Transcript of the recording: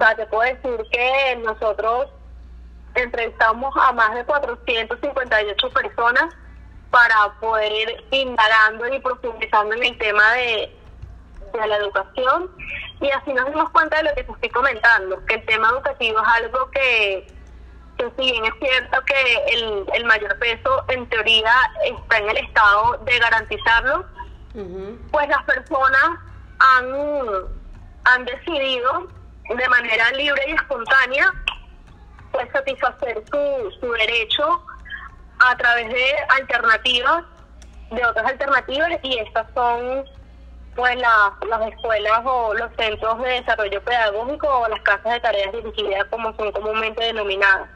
sea, te puedo decir que nosotros entrevistamos a más de 458 personas para poder ir indagando y profundizando en el tema de, de la educación. Y así nos dimos cuenta de lo que te estoy comentando, que el tema educativo es algo que, que si bien es cierto que el, el mayor peso en teoría está en el Estado de garantizarlo, pues las personas han, han decidido de manera libre y espontánea pues satisfacer su, su derecho a través de alternativas, de otras alternativas, y estas son pues las, las escuelas o los centros de desarrollo pedagógico o las casas de tareas dirigidas como son comúnmente denominadas.